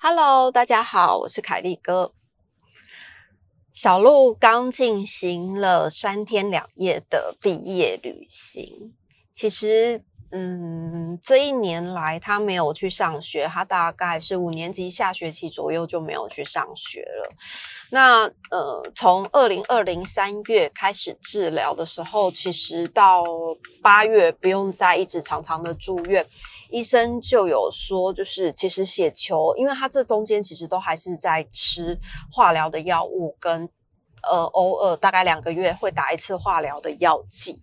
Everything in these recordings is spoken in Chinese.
Hello，大家好，我是凯丽哥。小鹿刚进行了三天两夜的毕业旅行，其实。嗯，这一年来他没有去上学，他大概是五年级下学期左右就没有去上学了。那呃，从二零二零三月开始治疗的时候，其实到八月不用再一直常常的住院，医生就有说，就是其实血球，因为他这中间其实都还是在吃化疗的药物，跟呃偶尔大概两个月会打一次化疗的药剂。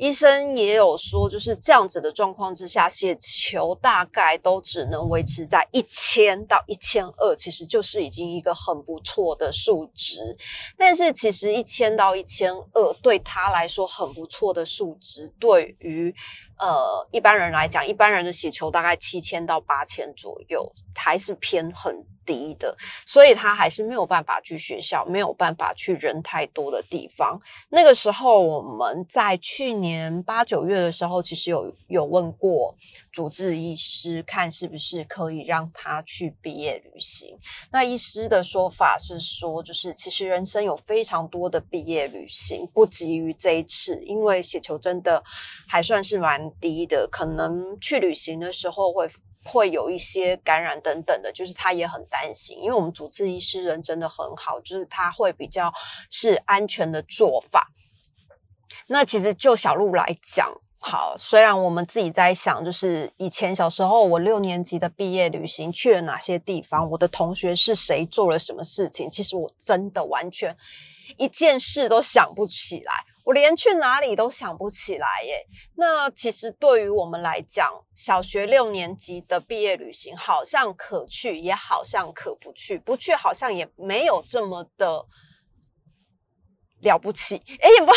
医生也有说，就是这样子的状况之下，血球大概都只能维持在一千到一千二，其实就是已经一个很不错的数值。但是，其实一千到一千二对他来说很不错的数值，对于呃一般人来讲，一般人的血球大概七千到八千左右，还是偏很。低的，所以他还是没有办法去学校，没有办法去人太多的地方。那个时候，我们在去年八九月的时候，其实有有问过主治医师，看是不是可以让他去毕业旅行。那医师的说法是说，就是其实人生有非常多的毕业旅行，不急于这一次，因为血球真的还算是蛮低的，可能去旅行的时候会。会有一些感染等等的，就是他也很担心，因为我们主治医师人真的很好，就是他会比较是安全的做法。那其实就小鹿来讲，好，虽然我们自己在想，就是以前小时候我六年级的毕业旅行去了哪些地方，我的同学是谁做了什么事情，其实我真的完全一件事都想不起来。我连去哪里都想不起来耶。那其实对于我们来讲，小学六年级的毕业旅行好像可去，也好像可不去。不去好像也没有这么的了不起，哎，也不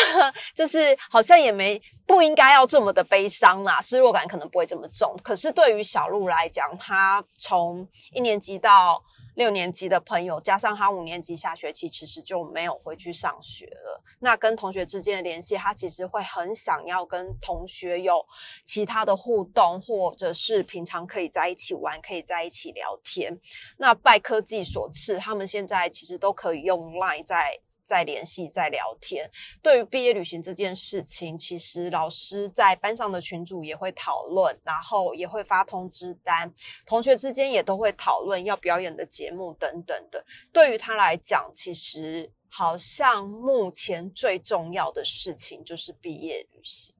就是好像也没不应该要这么的悲伤啦，失落感可能不会这么重。可是对于小鹿来讲，他从一年级到六年级的朋友，加上他五年级下学期其实就没有回去上学了。那跟同学之间的联系，他其实会很想要跟同学有其他的互动，或者是平常可以在一起玩，可以在一起聊天。那拜科技所赐，他们现在其实都可以用 Line 在。在联系，在聊天。对于毕业旅行这件事情，其实老师在班上的群组也会讨论，然后也会发通知单，同学之间也都会讨论要表演的节目等等的。对于他来讲，其实好像目前最重要的事情就是毕业旅行。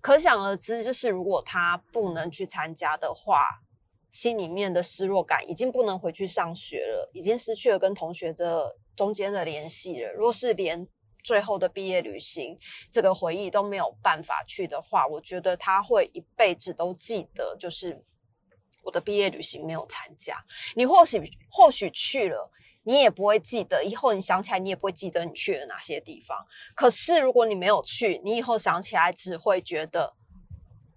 可想而知，就是如果他不能去参加的话，心里面的失落感已经不能回去上学了，已经失去了跟同学的。中间的联系了，若是连最后的毕业旅行这个回忆都没有办法去的话，我觉得他会一辈子都记得，就是我的毕业旅行没有参加。你或许或许去了，你也不会记得，以后你想起来，你也不会记得你去了哪些地方。可是如果你没有去，你以后想起来只会觉得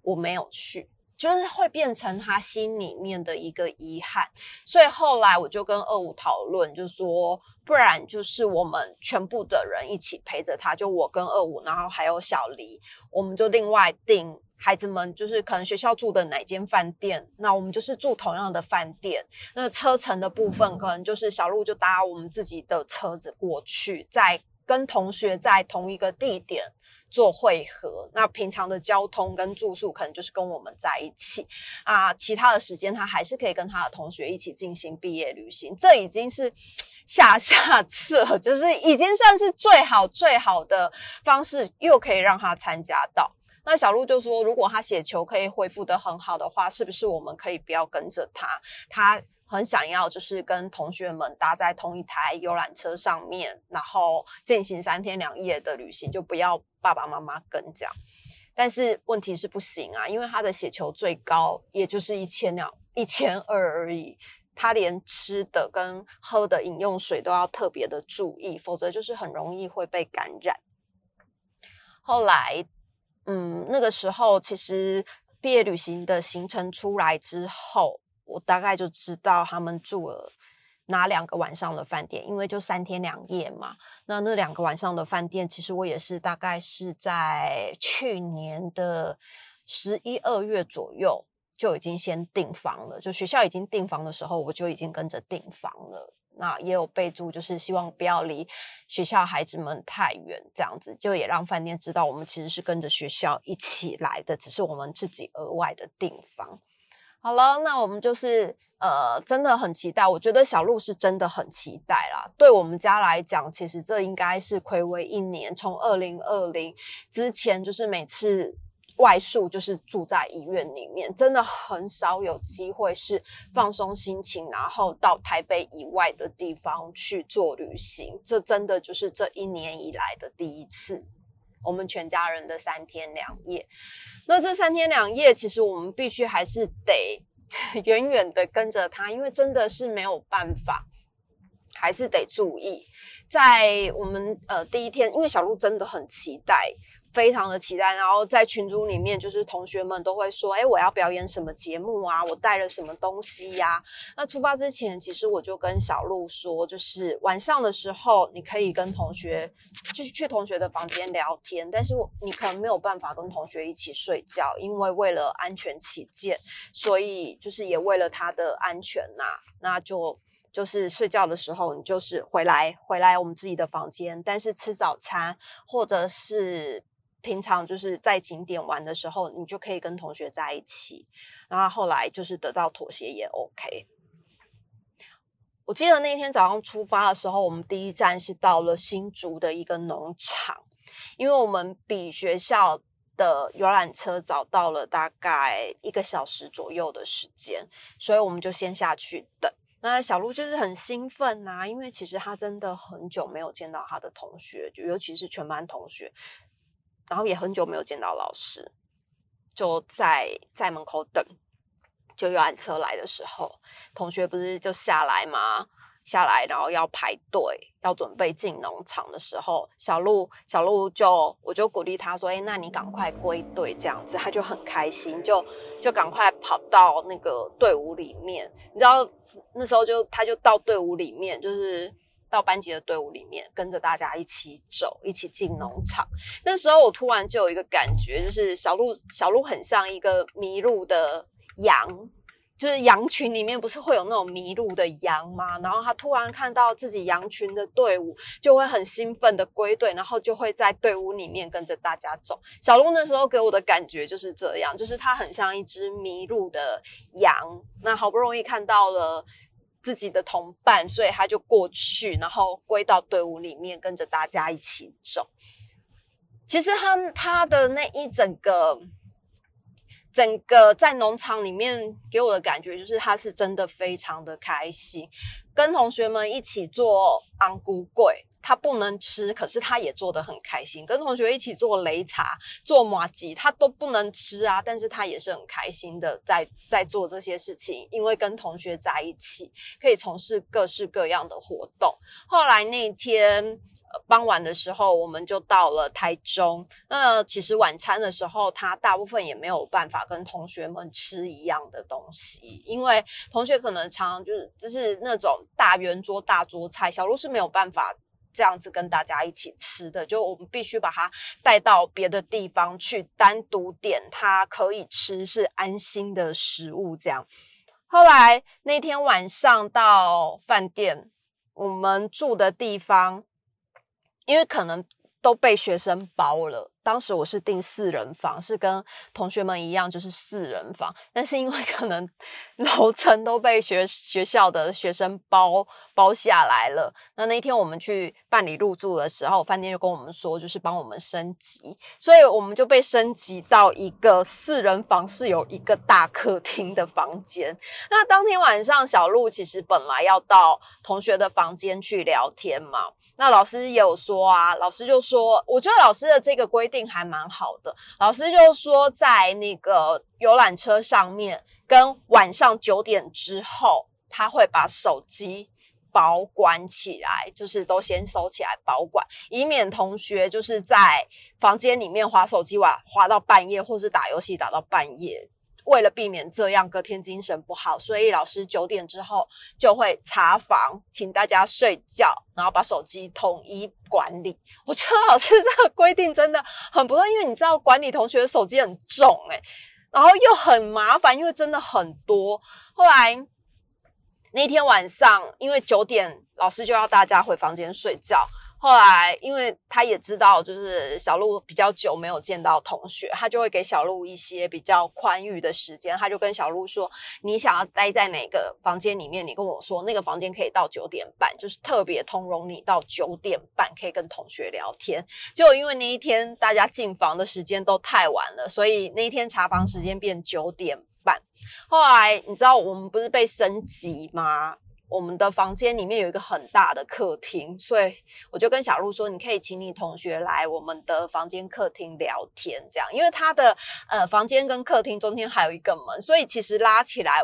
我没有去。就是会变成他心里面的一个遗憾，所以后来我就跟二五讨论，就说不然就是我们全部的人一起陪着他，就我跟二五，然后还有小黎，我们就另外订孩子们就是可能学校住的哪间饭店，那我们就是住同样的饭店。那车程的部分，可能就是小鹿就搭我们自己的车子过去，再跟同学在同一个地点。做汇合，那平常的交通跟住宿可能就是跟我们在一起啊，其他的时间他还是可以跟他的同学一起进行毕业旅行，这已经是下下策，就是已经算是最好最好的方式，又可以让他参加到。那小鹿就说，如果他写球可以恢复的很好的话，是不是我们可以不要跟着他？他。很想要就是跟同学们搭在同一台游览车上面，然后进行三天两夜的旅行，就不要爸爸妈妈跟这样。但是问题是不行啊，因为他的血球最高也就是一千两一千二而已，他连吃的跟喝的饮用水都要特别的注意，否则就是很容易会被感染。后来，嗯，那个时候其实毕业旅行的行程出来之后。我大概就知道他们住了哪两个晚上的饭店，因为就三天两夜嘛。那那两个晚上的饭店，其实我也是大概是在去年的十一二月左右就已经先订房了。就学校已经订房的时候，我就已经跟着订房了。那也有备注，就是希望不要离学校孩子们太远，这样子就也让饭店知道我们其实是跟着学校一起来的，只是我们自己额外的订房。好了，那我们就是呃，真的很期待。我觉得小鹿是真的很期待啦。对我们家来讲，其实这应该是暌违一年，从二零二零之前，就是每次外宿就是住在医院里面，真的很少有机会是放松心情，然后到台北以外的地方去做旅行。这真的就是这一年以来的第一次，我们全家人的三天两夜。那这三天两夜，其实我们必须还是得 远远的跟着他，因为真的是没有办法，还是得注意。在我们呃第一天，因为小鹿真的很期待。非常的期待，然后在群组里面，就是同学们都会说：“哎，我要表演什么节目啊？我带了什么东西呀？”那出发之前，其实我就跟小鹿说，就是晚上的时候，你可以跟同学，就是去同学的房间聊天，但是我你可能没有办法跟同学一起睡觉，因为为了安全起见，所以就是也为了他的安全呐，那就就是睡觉的时候，你就是回来回来我们自己的房间，但是吃早餐或者是。平常就是在景点玩的时候，你就可以跟同学在一起。然后后来就是得到妥协也 OK。我记得那天早上出发的时候，我们第一站是到了新竹的一个农场，因为我们比学校的游览车早到了大概一个小时左右的时间，所以我们就先下去等。那小鹿就是很兴奋呐，因为其实他真的很久没有见到他的同学，就尤其是全班同学。然后也很久没有见到老师，就在在门口等，就游览车来的时候，同学不是就下来吗？下来，然后要排队，要准备进农场的时候，小鹿小鹿就我就鼓励他说：“哎，那你赶快归队，这样子。”他就很开心，就就赶快跑到那个队伍里面。你知道那时候就他就到队伍里面，就是。到班级的队伍里面，跟着大家一起走，一起进农场。那时候我突然就有一个感觉，就是小鹿，小鹿很像一个迷路的羊，就是羊群里面不是会有那种迷路的羊吗？然后他突然看到自己羊群的队伍，就会很兴奋的归队，然后就会在队伍里面跟着大家走。小鹿那时候给我的感觉就是这样，就是它很像一只迷路的羊，那好不容易看到了。自己的同伴，所以他就过去，然后归到队伍里面，跟着大家一起走。其实他他的那一整个整个在农场里面给我的感觉，就是他是真的非常的开心，跟同学们一起做昂菇柜。他不能吃，可是他也做得很开心。跟同学一起做擂茶、做麻吉，他都不能吃啊，但是他也是很开心的在在做这些事情，因为跟同学在一起，可以从事各式各样的活动。后来那天傍晚的时候，我们就到了台中。那其实晚餐的时候，他大部分也没有办法跟同学们吃一样的东西，因为同学可能常常就是就是那种大圆桌、大桌菜，小鹿是没有办法。这样子跟大家一起吃的，就我们必须把它带到别的地方去，单独点它可以吃是安心的食物。这样，后来那天晚上到饭店，我们住的地方，因为可能都被学生包了。当时我是订四人房，是跟同学们一样，就是四人房。但是因为可能楼层都被学学校的学生包包下来了，那那一天我们去办理入住的时候，饭店就跟我们说，就是帮我们升级，所以我们就被升级到一个四人房，是有一个大客厅的房间。那当天晚上，小鹿其实本来要到同学的房间去聊天嘛，那老师也有说啊，老师就说，我觉得老师的这个规。定还蛮好的，老师就说在那个游览车上面，跟晚上九点之后，他会把手机保管起来，就是都先收起来保管，以免同学就是在房间里面划手机玩，划到半夜，或是打游戏打到半夜，为了避免这样隔天精神不好，所以老师九点之后就会查房，请大家睡觉，然后把手机统一管理。我觉得老师 这个规定真的很不错，因为你知道管理同学的手机很重诶、然后又很麻烦，因为真的很多。后来那天晚上，因为九点老师就要大家回房间睡觉。后来，因为他也知道，就是小鹿比较久没有见到同学，他就会给小鹿一些比较宽裕的时间。他就跟小鹿说：“你想要待在哪个房间里面？你跟我说，那个房间可以到九点半，就是特别通融你到九点半可以跟同学聊天。”结果因为那一天大家进房的时间都太晚了，所以那一天查房时间变九点半。后来你知道我们不是被升级吗？我们的房间里面有一个很大的客厅，所以我就跟小鹿说：“你可以请你同学来我们的房间客厅聊天，这样，因为他的呃房间跟客厅中间还有一个门，所以其实拉起来。”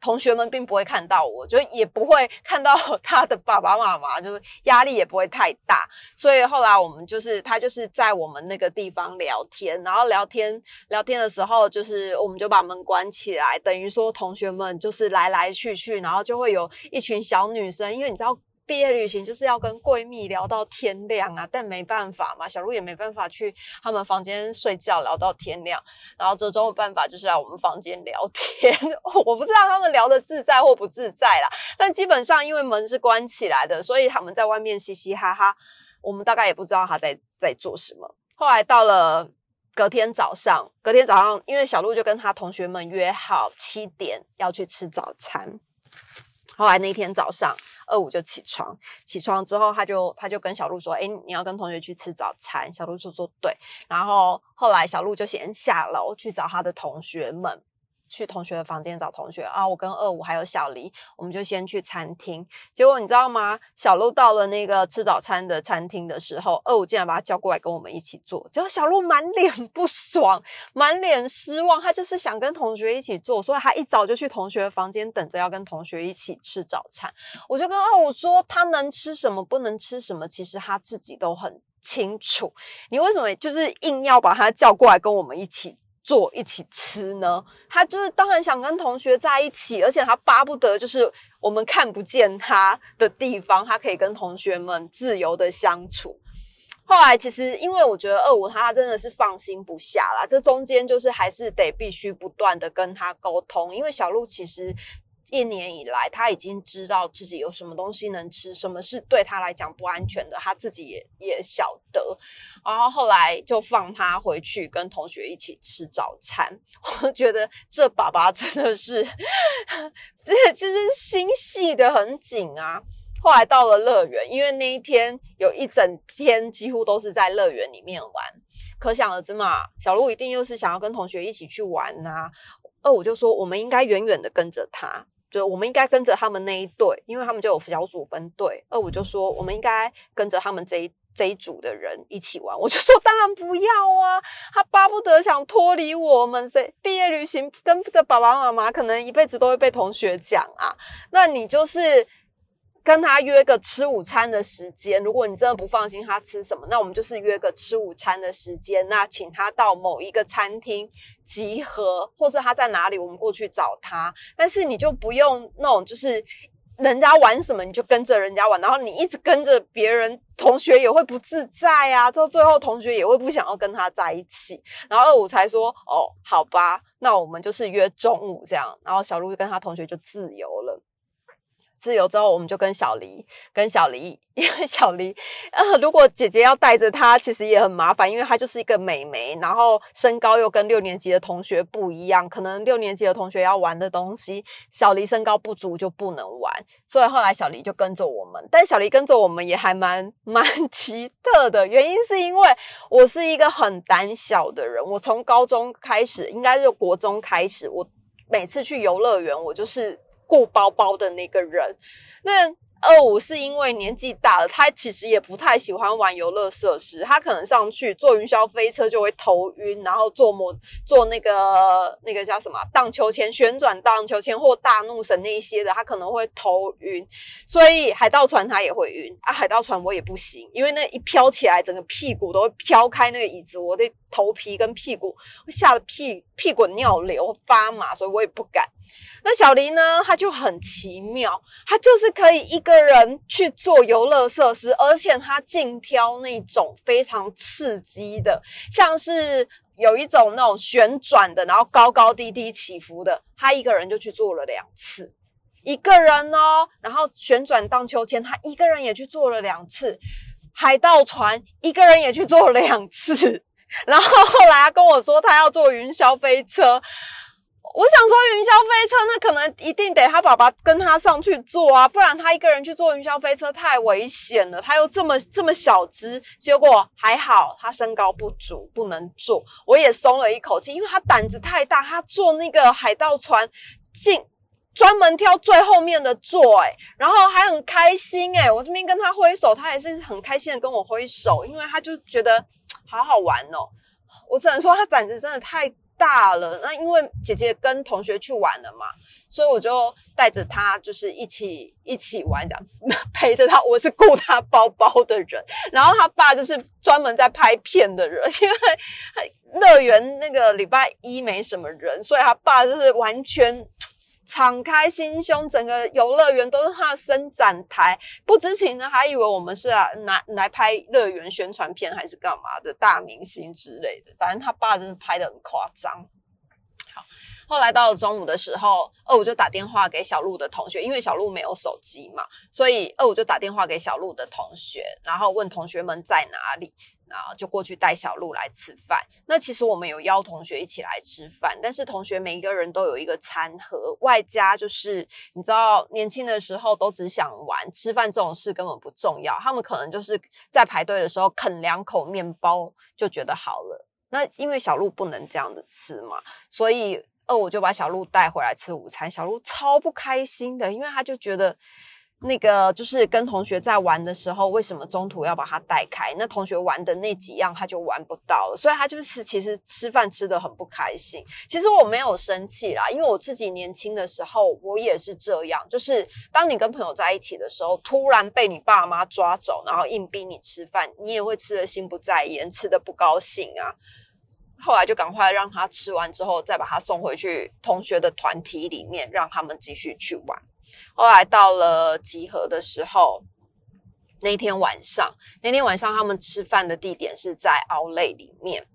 同学们并不会看到我，就也不会看到 他的爸爸妈妈，就是压力也不会太大。所以后来我们就是他就是在我们那个地方聊天，然后聊天聊天的时候，就是我们就把门关起来，等于说同学们就是来来去去，然后就会有一群小女生，因为你知道。毕业旅行就是要跟闺蜜聊到天亮啊，但没办法嘛，小鹿也没办法去他们房间睡觉聊到天亮。然后这周的办法就是来我们房间聊天，我不知道他们聊的自在或不自在啦。但基本上因为门是关起来的，所以他们在外面嘻嘻哈哈，我们大概也不知道他在在做什么。后来到了隔天早上，隔天早上因为小鹿就跟他同学们约好七点要去吃早餐。后来那天早上，二五就起床，起床之后，他就他就跟小鹿说：“哎，你要跟同学去吃早餐。”小鹿说说：“对。”然后后来小鹿就先下楼去找他的同学们。去同学的房间找同学啊！我跟二五还有小黎，我们就先去餐厅。结果你知道吗？小鹿到了那个吃早餐的餐厅的时候，二五竟然把他叫过来跟我们一起坐。结果小鹿满脸不爽，满脸失望。他就是想跟同学一起坐，所以他一早就去同学的房间等着要跟同学一起吃早餐。我就跟二五说，他能吃什么，不能吃什么，其实他自己都很清楚。你为什么就是硬要把他叫过来跟我们一起？坐一起吃呢？他就是当然想跟同学在一起，而且他巴不得就是我们看不见他的地方，他可以跟同学们自由的相处。后来其实因为我觉得二五他真的是放心不下啦，这中间就是还是得必须不断的跟他沟通，因为小鹿其实。一年以来，他已经知道自己有什么东西能吃，什么是对他来讲不安全的，他自己也也晓得。然后后来就放他回去跟同学一起吃早餐。我觉得这爸爸真的是，这就是心细的很紧啊。后来到了乐园，因为那一天有一整天几乎都是在乐园里面玩，可想而知嘛，小鹿一定又是想要跟同学一起去玩呐。二我就说，我们应该远远的跟着他。就我们应该跟着他们那一队，因为他们就有小组分队。二五就说我们应该跟着他们这一这一组的人一起玩。我就说当然不要啊，他巴不得想脱离我们。谁毕业旅行跟着爸爸妈妈，可能一辈子都会被同学讲啊。那你就是。跟他约个吃午餐的时间，如果你真的不放心他吃什么，那我们就是约个吃午餐的时间。那请他到某一个餐厅集合，或是他在哪里，我们过去找他。但是你就不用那种，就是人家玩什么你就跟着人家玩，然后你一直跟着别人，同学也会不自在啊。到最后，同学也会不想要跟他在一起。然后二五才说：“哦，好吧，那我们就是约中午这样。”然后小鹿就跟他同学就自由了。自由之后，我们就跟小黎，跟小黎，因为小黎，呃，如果姐姐要带着她，其实也很麻烦，因为她就是一个美眉，然后身高又跟六年级的同学不一样，可能六年级的同学要玩的东西，小黎身高不足就不能玩，所以后来小黎就跟着我们，但小黎跟着我们也还蛮 蛮奇特的，原因是因为我是一个很胆小的人，我从高中开始，应该是国中开始，我每次去游乐园，我就是。顾包包的那个人，那二五是因为年纪大了，他其实也不太喜欢玩游乐设施，他可能上去坐云霄飞车就会头晕，然后坐摩坐那个那个叫什么荡秋千、旋转荡秋千或大怒神那一些的，他可能会头晕，所以海盗船他也会晕啊。海盗船我也不行，因为那一飘起来，整个屁股都会飘开那个椅子，我得头皮跟屁股会吓得屁屁滚尿流发麻，所以我也不敢。那小黎呢？他就很奇妙，他就是可以一个人去做游乐设施，而且他尽挑那种非常刺激的，像是有一种那种旋转的，然后高高低低起伏的，他一个人就去做了两次，一个人哦，然后旋转荡秋千，他一个人也去做了两次，海盗船一个人也去做了两次，然后后来他跟我说他要坐云霄飞车。我想说云霄飞车，那可能一定得他爸爸跟他上去坐啊，不然他一个人去坐云霄飞车太危险了。他又这么这么小只，结果还好他身高不足，不能坐，我也松了一口气，因为他胆子太大，他坐那个海盗船进专门挑最后面的座，哎，然后还很开心，哎，我这边跟他挥手，他也是很开心的跟我挥手，因为他就觉得好好玩哦。我只能说他胆子真的太。大了，那因为姐姐跟同学去玩了嘛，所以我就带着他，就是一起一起玩，这样 陪着他。我是顾他包包的人，然后他爸就是专门在拍片的人，因为乐园那个礼拜一没什么人，所以他爸就是完全。敞开心胸，整个游乐园都是他的伸展台。不知情的还以为我们是啊拿来拍乐园宣传片还是干嘛的大明星之类的。反正他爸真的拍的很夸张。好，后来到了中午的时候，二五就打电话给小鹿的同学，因为小鹿没有手机嘛，所以二五就打电话给小鹿的同学，然后问同学们在哪里。然后就过去带小鹿来吃饭。那其实我们有邀同学一起来吃饭，但是同学每一个人都有一个餐盒，外加就是你知道，年轻的时候都只想玩，吃饭这种事根本不重要。他们可能就是在排队的时候啃两口面包就觉得好了。那因为小鹿不能这样子吃嘛，所以二我就把小鹿带回来吃午餐。小鹿超不开心的，因为他就觉得。那个就是跟同学在玩的时候，为什么中途要把他带开？那同学玩的那几样他就玩不到了，所以他就是其实吃饭吃的很不开心。其实我没有生气啦，因为我自己年轻的时候我也是这样，就是当你跟朋友在一起的时候，突然被你爸妈抓走，然后硬逼你吃饭，你也会吃的心不在焉，吃的不高兴啊。后来就赶快让他吃完之后，再把他送回去同学的团体里面，让他们继续去玩。后来到了集合的时候，那天晚上，那天晚上他们吃饭的地点是在奥莱里面，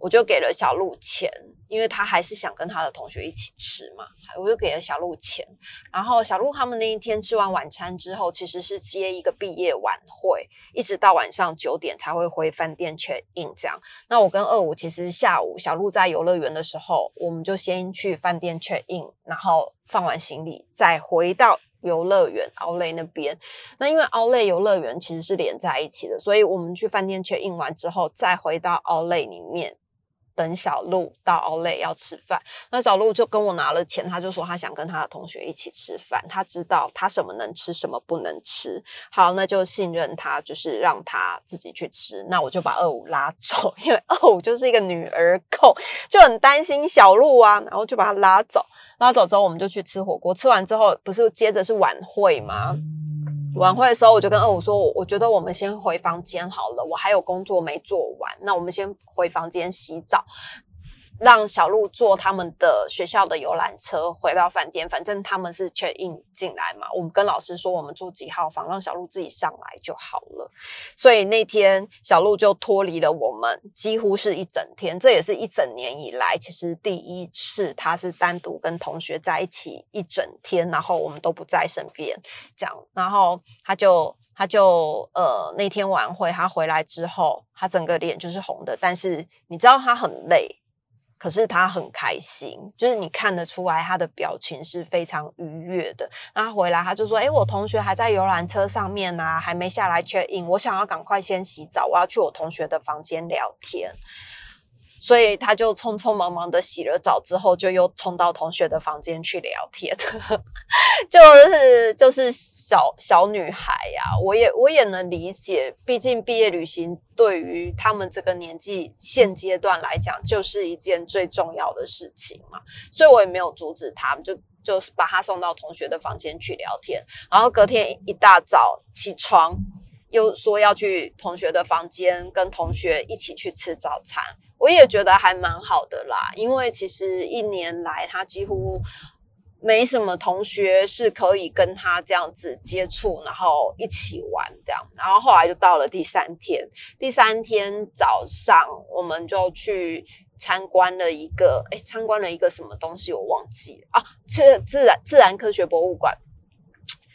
我就给了小鹿钱。因为他还是想跟他的同学一起吃嘛，我就给了小鹿钱。然后小鹿他们那一天吃完晚餐之后，其实是接一个毕业晚会，一直到晚上九点才会回饭店 check in 这样。那我跟二五其实下午小鹿在游乐园的时候，我们就先去饭店 check in，然后放完行李再回到游乐园奥莱那边。那因为奥莱游乐园其实是连在一起的，所以我们去饭店 check in 完之后，再回到奥莱里面。等小鹿到奥莱要吃饭，那小鹿就跟我拿了钱，他就说他想跟他的同学一起吃饭，他知道他什么能吃，什么不能吃。好，那就信任他，就是让他自己去吃。那我就把二五拉走，因为二五就是一个女儿控，就很担心小鹿啊，然后就把他拉走。拉走之后，我们就去吃火锅。吃完之后，不是接着是晚会吗？晚会的时候，我就跟二五说：“我觉得我们先回房间好了，我还有工作没做完，那我们先回房间洗澡。”让小鹿坐他们的学校的游览车回到饭店，反正他们是 check in 进来嘛。我们跟老师说我们住几号房，让小鹿自己上来就好了。所以那天小鹿就脱离了我们，几乎是一整天。这也是一整年以来其实第一次他是单独跟同学在一起一整天，然后我们都不在身边这样。然后他就他就呃那天晚会他回来之后，他整个脸就是红的，但是你知道他很累。可是他很开心，就是你看得出来他的表情是非常愉悦的。那他回来他就说：“哎，我同学还在游览车上面呢，还没下来 check in。我想要赶快先洗澡，我要去我同学的房间聊天。”所以他就匆匆忙忙的洗了澡之后，就又冲到同学的房间去聊天，就是就是小小女孩呀，我也我也能理解，毕竟毕业旅行对于他们这个年纪现阶段来讲，就是一件最重要的事情嘛，所以我也没有阻止他们，就就是把他送到同学的房间去聊天，然后隔天一大早起床。又说要去同学的房间跟同学一起去吃早餐，我也觉得还蛮好的啦。因为其实一年来他几乎没什么同学是可以跟他这样子接触，然后一起玩这样。然后后来就到了第三天，第三天早上我们就去参观了一个，哎，参观了一个什么东西我忘记了啊，这自然自然科学博物馆。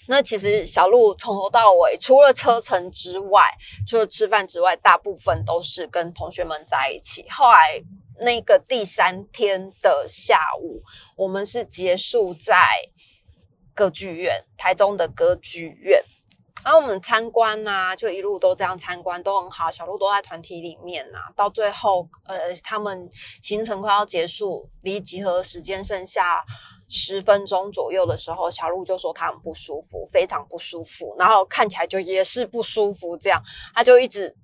那其实小鹿从头到尾，除了车程之外，除了吃饭之外，大部分都是跟同学们在一起。后来那个第三天的下午，我们是结束在歌剧院，台中的歌剧院。然后我们参观呐，就一路都这样参观，都很好。小鹿都在团体里面呐，到最后，呃，他们行程快要结束，离集合时间剩下。十分钟左右的时候，小鹿就说他很不舒服，非常不舒服，然后看起来就也是不舒服，这样他就一直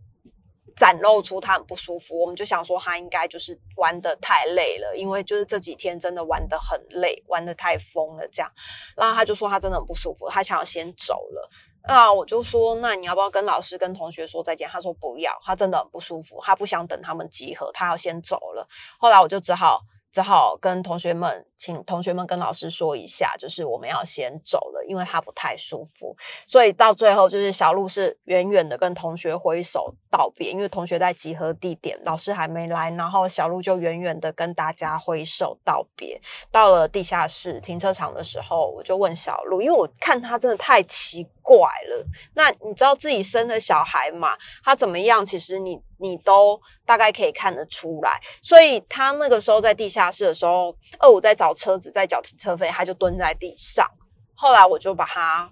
展露出他很不舒服。我们就想说他应该就是玩的太累了，因为就是这几天真的玩的很累，玩的太疯了这样。然后他就说他真的很不舒服，他想要先走了。那我就说那你要不要跟老师跟同学说再见？他说不要，他真的很不舒服，他不想等他们集合，他要先走了。后来我就只好。只好跟同学们，请同学们跟老师说一下，就是我们要先走了，因为他不太舒服。所以到最后，就是小鹿是远远的跟同学挥手道别，因为同学在集合地点，老师还没来，然后小鹿就远远的跟大家挥手道别。到了地下室停车场的时候，我就问小鹿，因为我看他真的太奇怪了。那你知道自己生的小孩嘛？他怎么样？其实你。你都大概可以看得出来，所以他那个时候在地下室的时候，二五在找车子，在缴停车费，他就蹲在地上。后来我就把他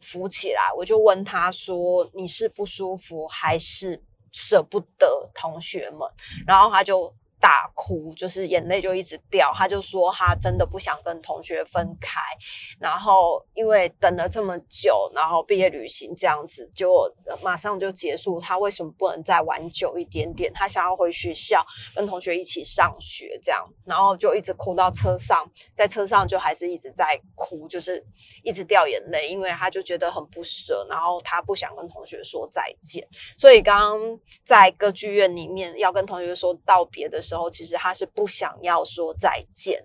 扶起来，我就问他说：“你是不舒服还是舍不得同学们？”然后他就。大哭，就是眼泪就一直掉。他就说他真的不想跟同学分开，然后因为等了这么久，然后毕业旅行这样子就马上就结束，他为什么不能再玩久一点点？他想要回学校跟同学一起上学，这样，然后就一直哭到车上，在车上就还是一直在哭，就是一直掉眼泪，因为他就觉得很不舍，然后他不想跟同学说再见，所以刚刚在歌剧院里面要跟同学说道别的。时候其实他是不想要说再见，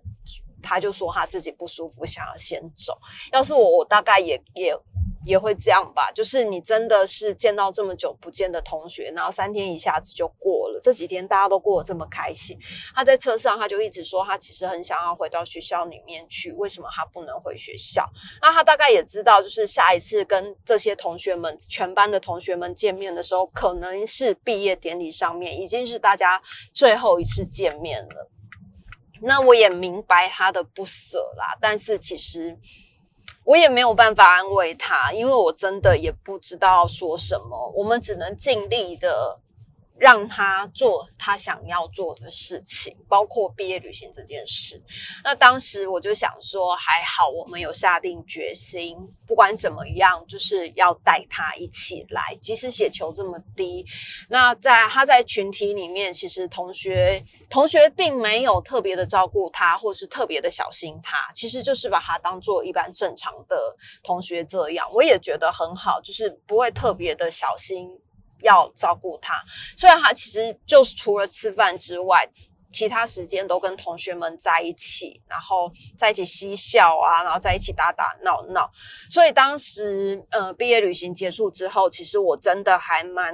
他就说他自己不舒服，想要先走。要是我，我大概也也也会这样吧。就是你真的是见到这么久不见的同学，然后三天一下子就过了。这几天大家都过得这么开心，他在车上他就一直说他其实很想要回到学校里面去。为什么他不能回学校？那他大概也知道，就是下一次跟这些同学们全班的同学们见面的时候，可能是毕业典礼上面，已经是大家最后一次见面了。那我也明白他的不舍啦，但是其实我也没有办法安慰他，因为我真的也不知道说什么，我们只能尽力的。让他做他想要做的事情，包括毕业旅行这件事。那当时我就想说，还好我们有下定决心，不管怎么样，就是要带他一起来，即使血球这么低。那在他在群体里面，其实同学同学并没有特别的照顾他，或是特别的小心他，其实就是把他当做一般正常的同学这样。我也觉得很好，就是不会特别的小心。要照顾他，虽然他其实就是除了吃饭之外，其他时间都跟同学们在一起，然后在一起嬉笑啊，然后在一起打打闹闹。所以当时呃毕业旅行结束之后，其实我真的还蛮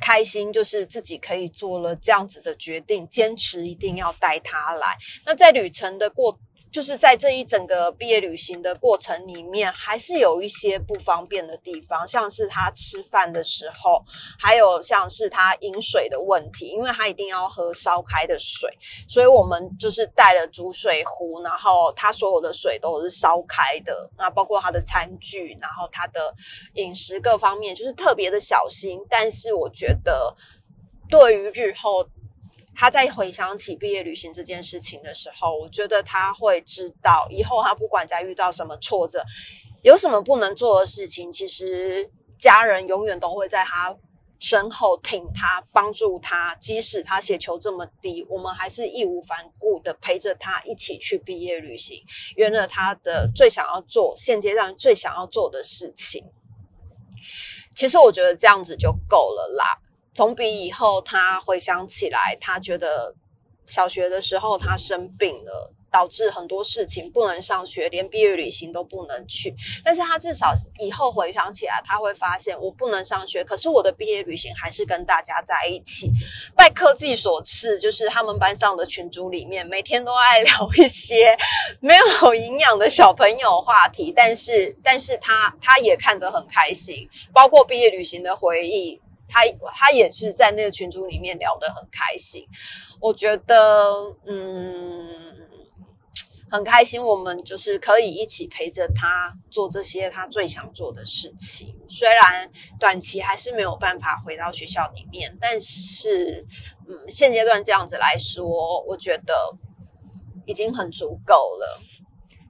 开心，就是自己可以做了这样子的决定，坚持一定要带他来。那在旅程的过。就是在这一整个毕业旅行的过程里面，还是有一些不方便的地方，像是他吃饭的时候，还有像是他饮水的问题，因为他一定要喝烧开的水，所以我们就是带了煮水壶，然后他所有的水都是烧开的，那包括他的餐具，然后他的饮食各方面，就是特别的小心。但是我觉得，对于日后。他在回想起毕业旅行这件事情的时候，我觉得他会知道，以后他不管再遇到什么挫折，有什么不能做的事情，其实家人永远都会在他身后挺他、帮助他。即使他血球这么低，我们还是义无反顾的陪着他一起去毕业旅行，圆了他的最想要做、现阶段最想要做的事情。其实我觉得这样子就够了啦，总比以后他回想起来，他觉得小学的时候他生病了。导致很多事情不能上学，连毕业旅行都不能去。但是他至少以后回想起来，他会发现我不能上学，可是我的毕业旅行还是跟大家在一起。拜科技所赐，就是他们班上的群组里面，每天都爱聊一些没有营养的小朋友话题。但是，但是他他也看得很开心，包括毕业旅行的回忆，他他也是在那个群组里面聊得很开心。我觉得，嗯。很开心，我们就是可以一起陪着他做这些他最想做的事情。虽然短期还是没有办法回到学校里面，但是，嗯，现阶段这样子来说，我觉得已经很足够了。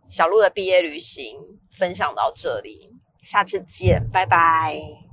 小鹿的毕业旅行分享到这里，下次见，拜拜。